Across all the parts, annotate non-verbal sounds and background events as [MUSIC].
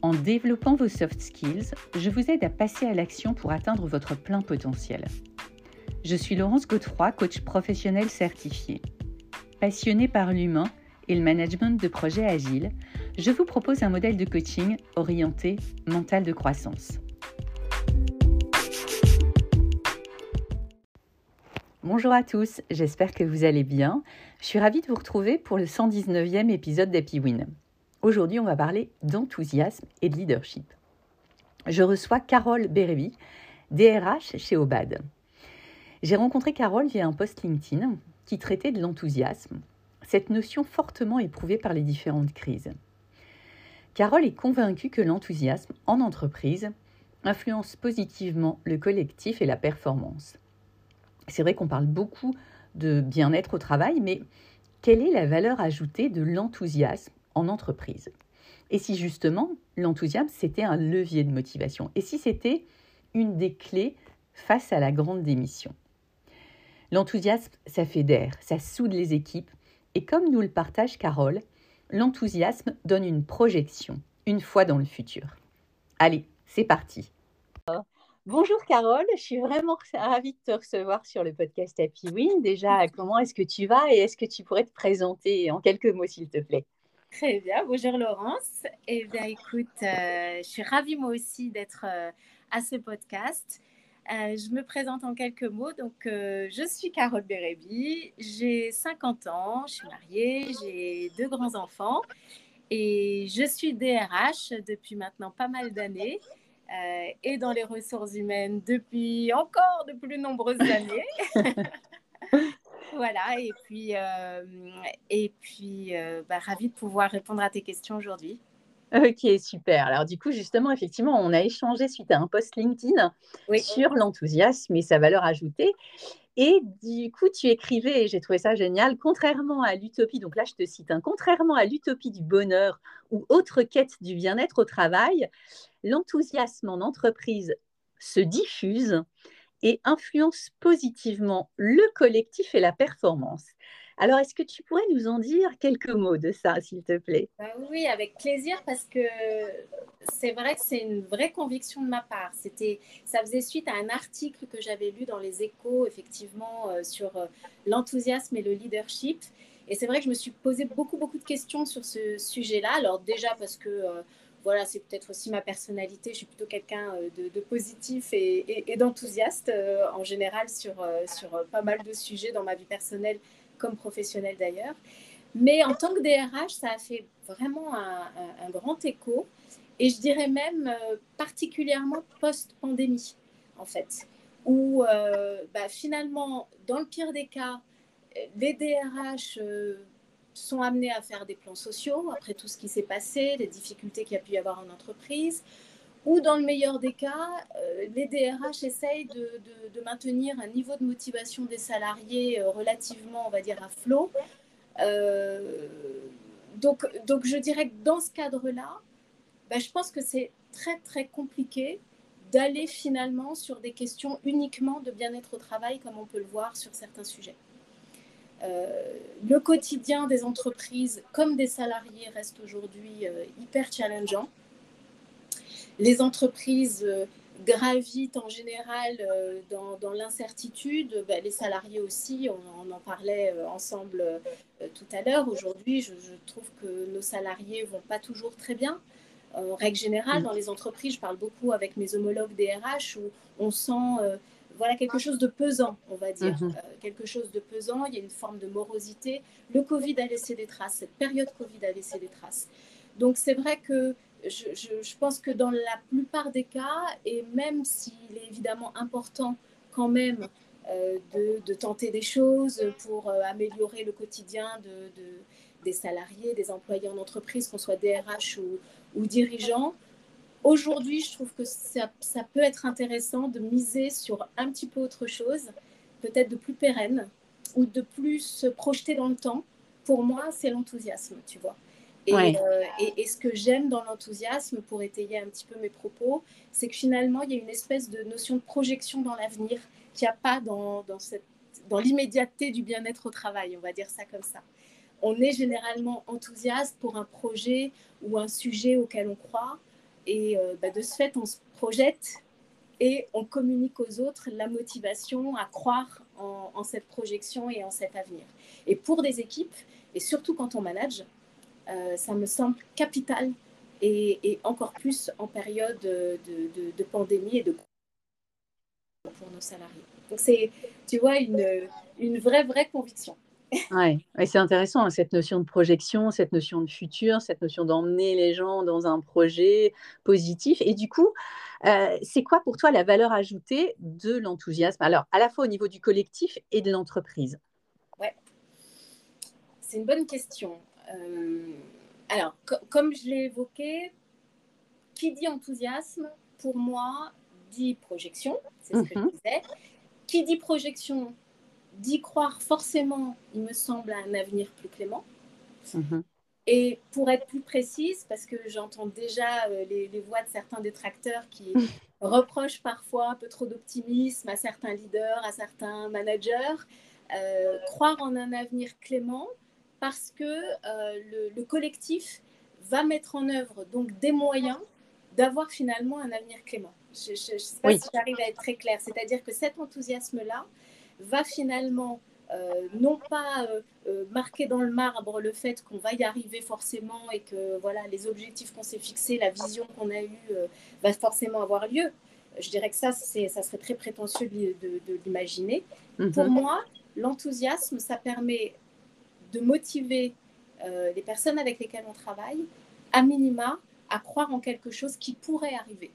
En développant vos soft skills, je vous aide à passer à l'action pour atteindre votre plein potentiel. Je suis Laurence Godefroy, coach professionnel certifié. Passionnée par l'humain et le management de projets agiles, je vous propose un modèle de coaching orienté mental de croissance. Bonjour à tous, j'espère que vous allez bien. Je suis ravie de vous retrouver pour le 119e épisode d'Happy Win. Aujourd'hui, on va parler d'enthousiasme et de leadership. Je reçois Carole Bérévi, DRH chez Obad. J'ai rencontré Carole via un post LinkedIn qui traitait de l'enthousiasme, cette notion fortement éprouvée par les différentes crises. Carole est convaincue que l'enthousiasme en entreprise influence positivement le collectif et la performance. C'est vrai qu'on parle beaucoup de bien-être au travail, mais quelle est la valeur ajoutée de l'enthousiasme en entreprise Et si justement l'enthousiasme, c'était un levier de motivation? Et si c'était une des clés face à la grande démission? L'enthousiasme, ça fédère, ça soude les équipes, et comme nous le partage Carole, l'enthousiasme donne une projection, une fois dans le futur. Allez, c'est parti. Bonjour Carole, je suis vraiment ravie de te recevoir sur le podcast Happy Win. Déjà, comment est-ce que tu vas et est-ce que tu pourrais te présenter en quelques mots, s'il te plaît? Très bien, bonjour Laurence. Eh bien, écoute, euh, je suis ravie moi aussi d'être euh, à ce podcast. Euh, je me présente en quelques mots. Donc, je suis Carole Bérébi, j'ai 50 ans, je suis mariée, j'ai deux grands-enfants et je suis DRH depuis maintenant pas mal d'années et dans les ressources humaines depuis encore de plus nombreuses années. [LAUGHS] Voilà, et puis, euh, et puis euh, bah, ravie de pouvoir répondre à tes questions aujourd'hui. Ok, super. Alors du coup, justement, effectivement, on a échangé suite à un post LinkedIn sur l'enthousiasme et sa valeur ajoutée. Et du coup, tu écrivais, et j'ai trouvé ça génial, contrairement à l'utopie, donc là je te cite, hein, contrairement à l'utopie du bonheur ou autre quête du bien-être au travail, l'enthousiasme en entreprise se diffuse et influence positivement le collectif et la performance. Alors, est-ce que tu pourrais nous en dire quelques mots de ça, s'il te plaît? Bah Oui, avec plaisir, parce que c'est vrai que c'est une vraie conviction de ma part. C'était, ça faisait suite à un article que j'avais lu dans les Échos, effectivement, euh, sur euh, l'enthousiasme et le leadership. Et c'est vrai que je me suis posé beaucoup, beaucoup de questions sur ce sujet-là. Alors déjà parce que euh, voilà, c'est peut-être aussi ma personnalité. Je suis plutôt quelqu'un euh, de, positif et, d'enthousiaste euh, en général sur, euh, sur pas mal de sujets dans ma vie personnelle comme professionnelle d'ailleurs. Mais en tant que DRH, ça a fait vraiment un, grand écho et je dirais même particulièrement post-pandémie en fait, où bah, finalement, dans le pire des cas, les DRH sont amenés à faire des plans sociaux après tout ce qui s'est passé, les difficultés qu'il y a pu y avoir en entreprise, ou dans le meilleur des cas, euh, les DRH essayent de, maintenir un niveau de motivation des salariés euh, relativement, on va dire, à flot. Euh, donc, donc, je dirais que dans ce cadre-là, ben, je pense que c'est très, très compliqué d'aller finalement sur des questions uniquement de bien-être au travail, comme on peut le voir sur certains sujets. Euh, le quotidien des entreprises comme des salariés reste aujourd'hui euh, hyper challengeant. Les entreprises euh, gravitent en général dans, l'incertitude. Ben, les salariés aussi, on, en parlait ensemble tout à l'heure. Aujourd'hui, je, trouve que nos salariés vont pas toujours très bien. En règle générale, dans les entreprises, je parle beaucoup avec mes homologues DRH où on sent voilà quelque chose de pesant, on va dire, mhm. euh, quelque chose de pesant. Il y a une forme de morosité. Le Covid a laissé des traces. Cette période Covid a laissé des traces. Donc c'est vrai que je, pense que dans la plupart des cas, et même s'il est évidemment important quand même euh, de, tenter des choses pour euh, améliorer le quotidien de, des salariés, des employés en entreprise, qu'on soit DRH ou, ou dirigeants, Aujourd'hui, je trouve que ça, ça, peut être intéressant de miser sur un petit peu autre chose, peut-être de plus pérenne ou de plus se projeter dans le temps. Pour moi, c'est l'enthousiasme, tu vois. Et, euh, et, et, ce que j'aime dans l'enthousiasme, pour étayer un petit peu mes propos, c'est que finalement, il y a une espèce de notion de projection dans l'avenir qu'il n'y a pas dans, dans, cette, dans l'immédiateté du bien-être au travail, on va dire ça comme ça. On est généralement enthousiaste pour un projet ou un sujet auquel on croit, et euh, bah, de ce fait, on se projette et on communique aux autres la motivation à croire en, cette projection et en cet avenir. Et pour des équipes, et surtout quand on manage, euh, ça me semble capital et, encore plus en période de, de, de, pandémie et de pour nos salariés. Donc c'est, tu vois, une, une vraie, vraie conviction. Oui, ouais, c'est intéressant, hein, cette notion de projection, cette notion de futur, cette notion d'emmener les gens dans un projet positif. Et du coup, euh, c'est quoi pour toi la valeur ajoutée de l'enthousiasme? Alors, à la fois au niveau du collectif et de l'entreprise. Ouais, c'est une bonne question. Euh, alors, comme je l'ai évoqué, qui dit enthousiasme, pour moi, dit projection, c'est ce que je mhm. disais. Qui dit projection, dit croire forcément, il me semble, à un avenir plus clément. Mhm. Et pour être plus précise, parce que j'entends déjà euh, les, les, voix de certains détracteurs qui [LAUGHS] reprochent parfois un peu trop d'optimisme à certains leaders, à certains managers, euh, croire en un avenir clément, parce que euh, le, le, collectif va mettre en œuvre donc des moyens d'avoir finalement un avenir clément. Je ne sais pas si j'arrive à être très claire. C'est-à-dire que cet enthousiasme-là va finalement euh, non pas euh, euh, marquer dans le marbre le fait qu'on va y arriver forcément et que voilà les objectifs qu'on s'est fixés, la vision qu'on a eue va forcément avoir lieu. Je dirais que ça, ça serait très prétentieux de, de, de l'imaginer. Mm -hmm. Pour moi, l'enthousiasme, ça permet de motiver les personnes avec lesquelles on travaille, à minima, à croire en quelque chose qui pourrait arriver.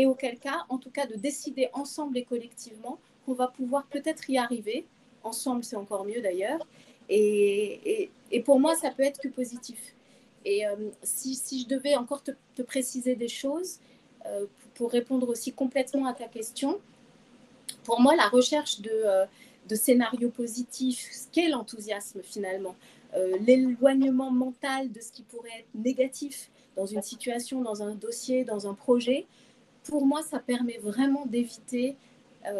Et auquel cas, en tout cas, de décider ensemble et collectivement qu'on va pouvoir peut-être y arriver. Ensemble, c'est encore mieux d'ailleurs. Et, pour moi, ça peut être que positif. Et euh, si, je devais encore te, préciser des choses, euh, pour répondre aussi complètement à ta question, pour moi, la recherche de, euh, de scénarios positifs, ce qu'est l'enthousiasme finalement, l'éloignement mental de ce qui pourrait être négatif dans une situation, dans un dossier, dans un projet, pour moi, ça permet vraiment d'éviter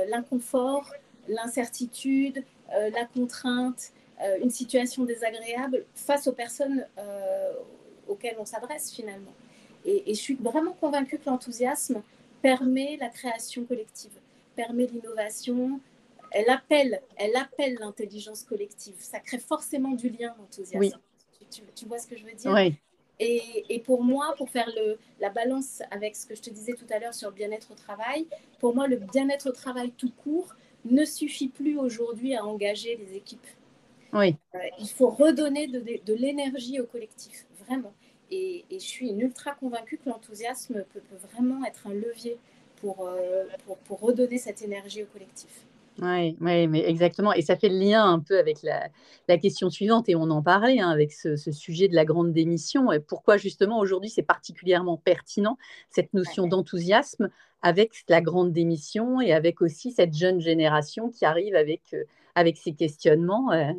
l'inconfort, l'incertitude, euh, la contrainte, euh, une situation désagréable face aux personnes euh, auxquelles on s'adresse finalement. Et, et, je suis vraiment convaincue que l'enthousiasme permet la création collective, permet l'innovation, elle appelle, elle appelle l'intelligence collective. Ça crée forcément du lien, l'enthousiasme. Oui. Tu, tu, vois ce que je veux dire? Oui. Et, et, pour moi, pour faire le, la balance avec ce que je te disais tout à l'heure sur le bien-être au travail, pour moi, le bien-être au travail tout court ne suffit plus aujourd'hui à engager les équipes. Oui. Euh, il faut redonner de, de, de l'énergie au collectif, vraiment. Et, et, je suis une ultra convaincue que l'enthousiasme peut, peut, vraiment être un levier pour, euh, pour, pour redonner cette énergie au collectif. Oui, ouais, mais exactement. Et ça fait le lien un peu avec la, la question suivante, et on en parlait hein, avec ce, ce, sujet de la grande démission, et pourquoi justement aujourd'hui c'est particulièrement pertinent, cette notion ouais. d'enthousiasme avec la grande démission et avec aussi cette jeune génération qui arrive avec, euh, avec ces questionnements. Euh.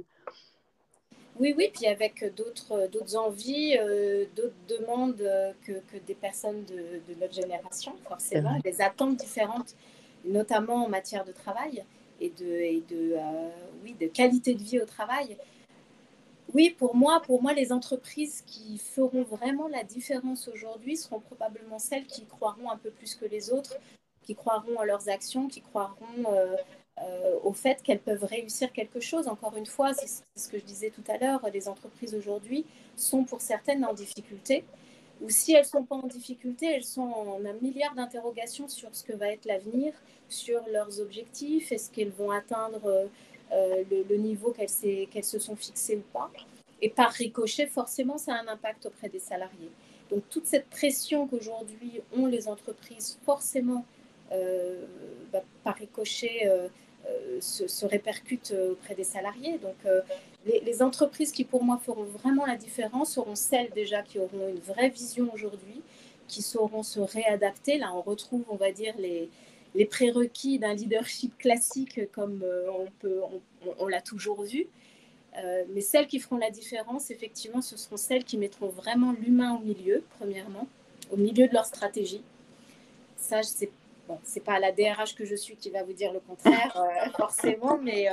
Oui, oui, puis avec d'autres envies, euh, d'autres demandes que, que, des personnes de, de notre génération, forcément, des attentes différentes, notamment en matière de travail et euh, de qualité de vie au travail. Oui, pour moi, pour moi, les entreprises qui feront vraiment la différence aujourd'hui seront probablement celles qui croiront un peu plus que les autres, qui croiront en leurs actions, qui croiront euh, euh, au fait qu'elles peuvent réussir quelque chose. Encore une fois, c'est ce que je disais tout à l'heure, les entreprises aujourd'hui sont pour certaines en difficulté ou si elles ne sont pas en difficulté, elles sont en un milliard d'interrogations sur ce que va être l'avenir, sur leurs objectifs, est-ce qu'elles vont atteindre euh, le, niveau qu'elles qu se sont fixées ou pas. Et par ricochet, forcément, ça a un impact auprès des salariés. Donc toute cette pression qu'aujourd'hui ont les entreprises, forcément, euh, bah, par ricochet, euh, se, se, répercute auprès des salariés. Donc, les, entreprises qui, pour moi, feront vraiment la différence seront celles déjà qui auront une vraie vision aujourd'hui, qui sauront se réadapter. Là, on retrouve, on va dire, les, les prérequis d'un leadership classique comme on, peut, on, l'a toujours vu. mais celles qui feront la différence, effectivement, ce seront celles qui mettront vraiment l'humain au milieu, premièrement, au milieu de leur stratégie. Ça, c'est bon, pas la DRH que je suis qui va vous dire le contraire, forcément, mais,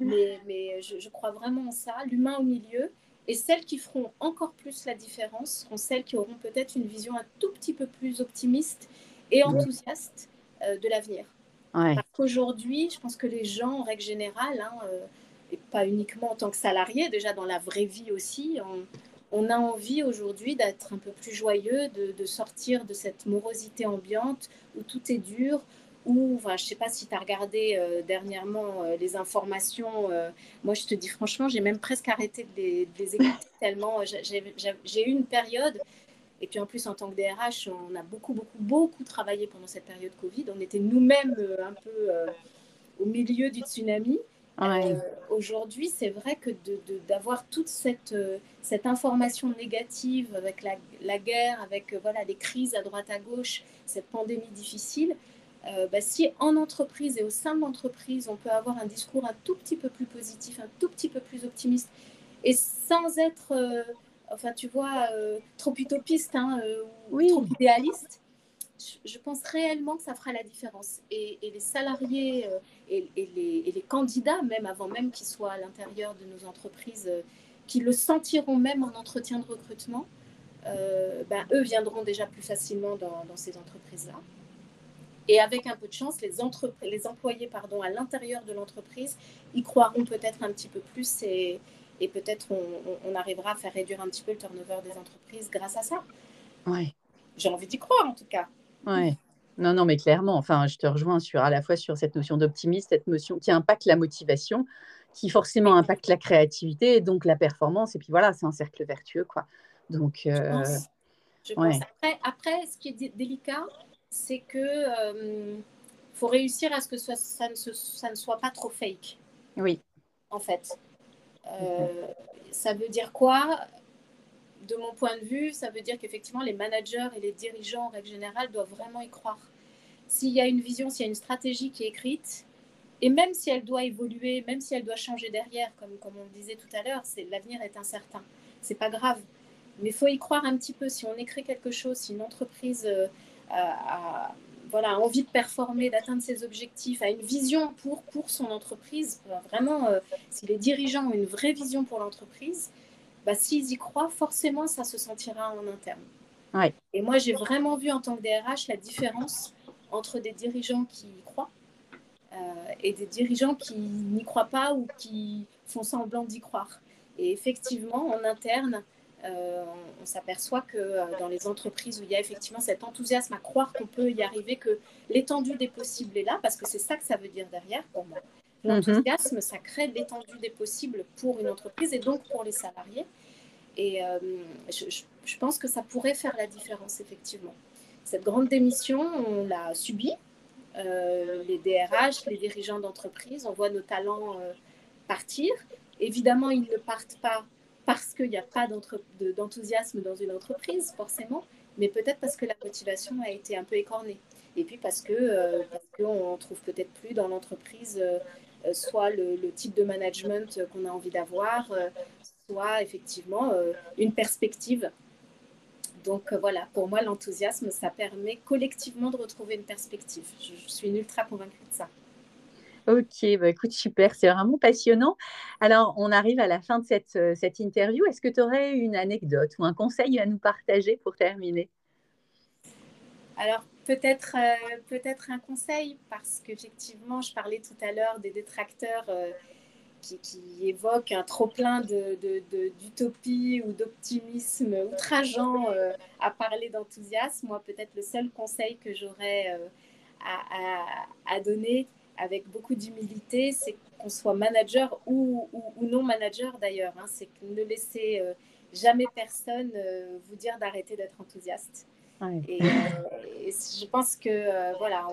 mais, mais je, je, crois vraiment en ça, l'humain au milieu. Et celles qui feront encore plus la différence seront celles qui auront peut-être une vision un tout petit peu plus optimiste et enthousiaste euh, de l'avenir. Parce qu'aujourd'hui, je pense que les gens, en règle générale, hein, euh, et pas uniquement en tant que salariés, déjà dans la vraie vie aussi, on, on a envie aujourd'hui d'être un peu plus joyeux, de, de, sortir de cette morosité ambiante où tout est dur, ou, enfin, je ne sais pas si tu as regardé euh, dernièrement euh, les informations. Euh, moi, je te dis franchement, j'ai même presque arrêté de les, écouter [LAUGHS] tellement j'ai eu une période. Et puis en plus, en tant que DRH, on a beaucoup, beaucoup, beaucoup travaillé pendant cette période Covid. On était nous-mêmes un peu au milieu du tsunami. Aujourd'hui, c'est vrai que d'avoir toute cette, cette information négative avec la, la guerre, avec voilà, les crises à droite à gauche, cette pandémie difficile, euh, bah, si en entreprise et au sein de l'entreprise, on peut avoir un discours un tout petit peu plus positif, un tout petit peu plus optimiste, et sans être, euh, enfin tu vois, euh, trop utopiste hein, ou trop idéaliste, je, pense réellement que ça fera la différence. Et, les salariés et, les, et, les, candidats, même avant même qu'ils soient à l'intérieur de nos entreprises, qui le sentiront même en entretien de recrutement, ben, eux viendront déjà plus facilement dans, dans ces entreprises-là. Et avec un peu de chance, les, les employés pardon, à l'intérieur de l'entreprise y croiront peut-être un petit peu plus et, et peut-être on, arrivera à faire réduire un petit peu le turnover des entreprises grâce à ça. Ouais. J'ai envie d'y croire en tout cas. Ouais. Non, non, mais clairement, enfin, je te rejoins sur à la fois sur cette notion d'optimisme, cette notion qui impacte la motivation, qui forcément impacte la créativité et donc la performance. Et puis voilà, c'est un cercle vertueux, quoi. Donc, je euh, pense. Je pense. Après, après, ce qui est délicat, c'est que euh, faut réussir à ce que ça, ne ça, ne soit pas trop fake. Oui. En fait. Euh, ça veut dire quoi? De mon point de vue, ça veut dire qu'effectivement, les managers et les dirigeants, en règle générale, doivent vraiment y croire. S'il y a une vision, s'il y a une stratégie qui est écrite, et même si elle doit évoluer, même si elle doit changer derrière, comme, comme on le disait tout à l'heure, l'avenir est incertain. C'est pas grave. Mais il faut y croire un petit peu. Si on écrit quelque chose, si une entreprise euh, a, voilà, envie de performer, d'atteindre ses objectifs, a une vision pour, pour son entreprise, vraiment, euh, si les dirigeants ont une vraie vision pour l'entreprise, bah, s'ils y croient, forcément, ça se sentira en interne. Ouais. Et moi, j'ai vraiment vu en tant que DRH la différence entre des dirigeants qui y croient euh, et des dirigeants qui n'y croient pas ou qui font semblant d'y croire. Et effectivement, en interne, euh, on, s'aperçoit que euh, dans les entreprises où il y a effectivement cet enthousiasme à croire qu'on peut y arriver, que l'étendue des possibles est là, parce que c'est ça que ça veut dire derrière pour moi. Mhm. L'enthousiasme, ça crée l'étendue des possibles pour une entreprise et donc pour les salariés. Et euh, je, pense que ça pourrait faire la différence, effectivement. Cette grande démission, on l'a subie. les DRH, les dirigeants d'entreprise, on voit nos talents partir. Évidemment, ils ne partent pas parce qu'il n'y a pas d'enthousiasme dans une entreprise, forcément, mais peut-être parce que la motivation a été un peu écornée. Et puis parce que euh, qu'on ne trouve peut-être plus dans l'entreprise euh, euh, soit le, type de management qu'on a envie d'avoir, soit effectivement une perspective. Donc voilà, pour moi, l'enthousiasme, ça permet collectivement de retrouver une perspective. Je, je suis ultra convaincue de ça. Ok, bah écoute, super, c'est vraiment passionnant. Alors, on arrive à la fin de cette, euh, cette interview. Est-ce que tu aurais une anecdote ou un conseil à nous partager pour terminer? Alors, peut-être euh, peut-être un conseil, parce qu'effectivement, je parlais tout à l'heure des détracteurs euh, qui, qui, évoquent un trop-plein d'utopie ou d'optimisme outrageant à parler d'enthousiasme. Moi, peut-être le seul conseil que j'aurais à, à donner, avec beaucoup d'humilité, c'est qu'on soit manager ou, non manager d'ailleurs. Hein, c'est ne laissez euh, jamais personne euh, vous dire d'arrêter d'être enthousiaste. Et, euh, je pense que voilà,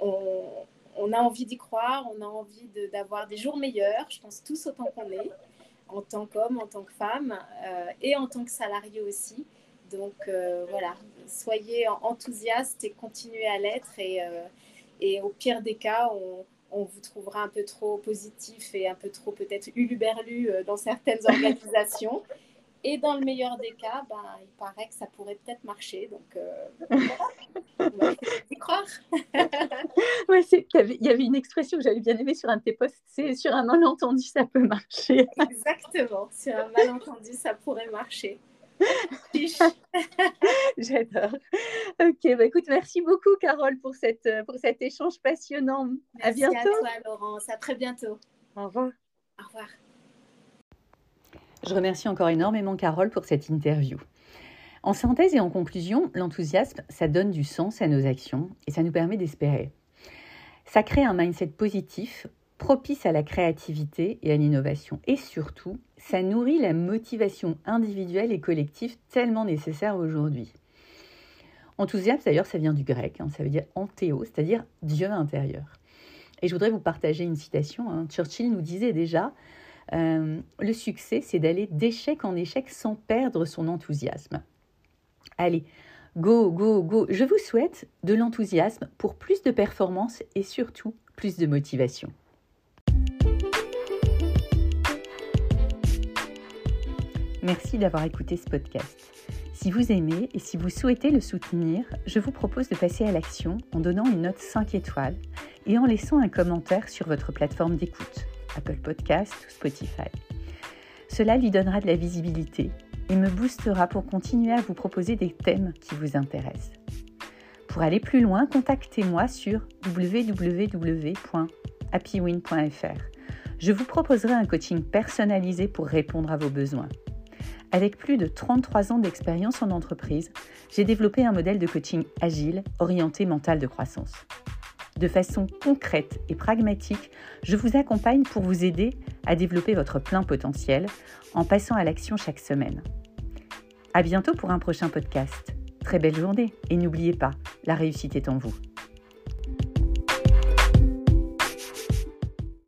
on, on, a envie d'y croire, on a envie d'avoir des jours meilleurs. Je pense tous autant qu'on est, en tant qu'homme, en tant que femme et en tant que salarié aussi. Donc voilà, soyez enthousiastes et continuez à l'être. Et, et au pire des cas, on, on vous trouvera un peu trop positif et un peu trop peut-être uluberlu dans certaines [LAUGHS] organisations. Et dans le meilleur des cas, ben, il paraît que ça pourrait peut-être marcher. Donc, euh, [LAUGHS] va y croire. ouais, il y avait une expression que j'avais bien aimée sur un de tes posts c'est sur un malentendu, ça peut marcher. Exactement, sur un malentendu, ça pourrait marcher. [LAUGHS] J'adore. Ok, bah écoute, merci beaucoup, Carole, pour, cette, pour cet échange passionnant. Merci à bientôt. à toi, Laurence. À très bientôt. Au revoir. Au revoir. Je remercie encore énormément Carole pour cette interview. En synthèse et en conclusion, l'enthousiasme, ça donne du sens à nos actions et ça nous permet d'espérer. Ça crée un mindset positif, propice à la créativité et à l'innovation. Et surtout, ça nourrit la motivation individuelle et collective tellement nécessaire aujourd'hui. Enthousiasme, d'ailleurs, ça vient du grec, hein, ça veut dire anthéo, c'est-à-dire Dieu intérieur. Et je voudrais vous partager une citation. Hein. Churchill nous disait déjà euh, le succès, c'est d'aller d'échec en échec sans perdre son enthousiasme. Allez, go, go, go. Je vous souhaite de l'enthousiasme pour plus de performance et surtout plus de motivation. Merci d'avoir écouté ce podcast. Si vous aimez et si vous souhaitez le soutenir, je vous propose de passer à l'action en donnant une note 5 étoiles et en laissant un commentaire sur votre plateforme d'écoute. Apple Podcast ou Spotify. Cela lui donnera de la visibilité et me boostera pour continuer à vous proposer des thèmes qui vous intéressent. Pour aller plus loin, contactez-moi sur www.happywin.fr. Je vous proposerai un coaching personnalisé pour répondre à vos besoins. Avec plus de 33 ans d'expérience en entreprise, j'ai développé un modèle de coaching agile orienté mental de croissance. De façon concrète et pragmatique, je vous accompagne pour vous aider à développer votre plein potentiel en passant à l'action chaque semaine. À bientôt pour un prochain podcast. Très belle journée et n'oubliez pas, la réussite est en vous.